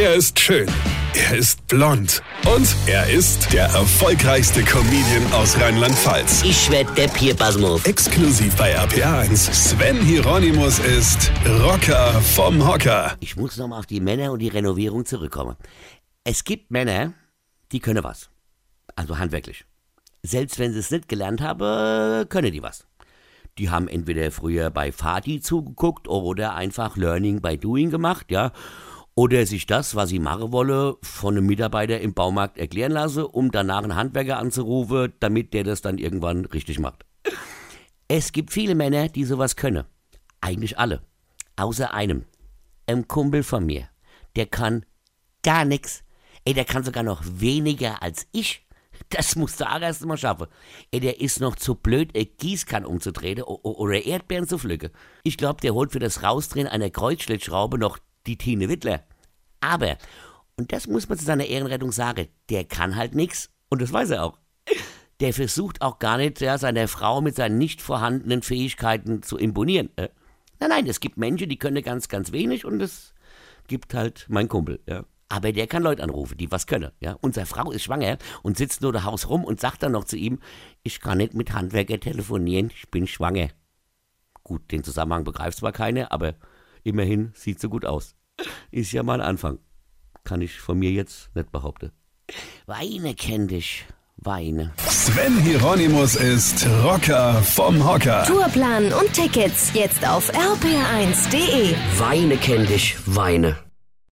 Er ist schön. Er ist blond. Und er ist der erfolgreichste Comedian aus Rheinland-Pfalz. Ich werd der Pierpasmus. Exklusiv bei RPA1. Sven Hieronymus ist Rocker vom Hocker. Ich muss nochmal auf die Männer und die Renovierung zurückkommen. Es gibt Männer, die können was. Also handwerklich. Selbst wenn sie es nicht gelernt haben, können die was. Die haben entweder früher bei Fati zugeguckt oder einfach Learning by Doing gemacht, ja. Oder sich das, was sie machen wolle, von einem Mitarbeiter im Baumarkt erklären lasse, um danach einen Handwerker anzurufen, damit der das dann irgendwann richtig macht. Es gibt viele Männer, die sowas können. Eigentlich alle. Außer einem. Ein Kumpel von mir. Der kann gar nix. Ey, der kann sogar noch weniger als ich. Das musst du auch erst mal schaffen. Ey, der ist noch zu blöd, eine Gießkanne umzudrehen oder Erdbeeren zu pflücken. Ich glaube, der holt für das Rausdrehen einer Kreuzschlitzschraube noch die Tine Wittler. Aber, und das muss man zu seiner Ehrenrettung sagen, der kann halt nix und das weiß er auch. Der versucht auch gar nicht, ja, seiner Frau mit seinen nicht vorhandenen Fähigkeiten zu imponieren. Äh, nein, nein, es gibt Menschen, die können ganz, ganz wenig und es gibt halt mein Kumpel, ja. Aber der kann Leute anrufen, die was können, ja. Unsere Frau ist schwanger und sitzt nur daheim rum und sagt dann noch zu ihm, ich kann nicht mit Handwerker telefonieren, ich bin schwanger. Gut, den Zusammenhang begreift zwar keiner, aber immerhin sieht so gut aus. Ist ja mal ein Anfang. Kann ich von mir jetzt nicht behaupten. Weine kenn dich, Weine. Sven Hieronymus ist Rocker vom Hocker. Tourplan und Tickets jetzt auf rpr1.de. Weine kenn dich, Weine.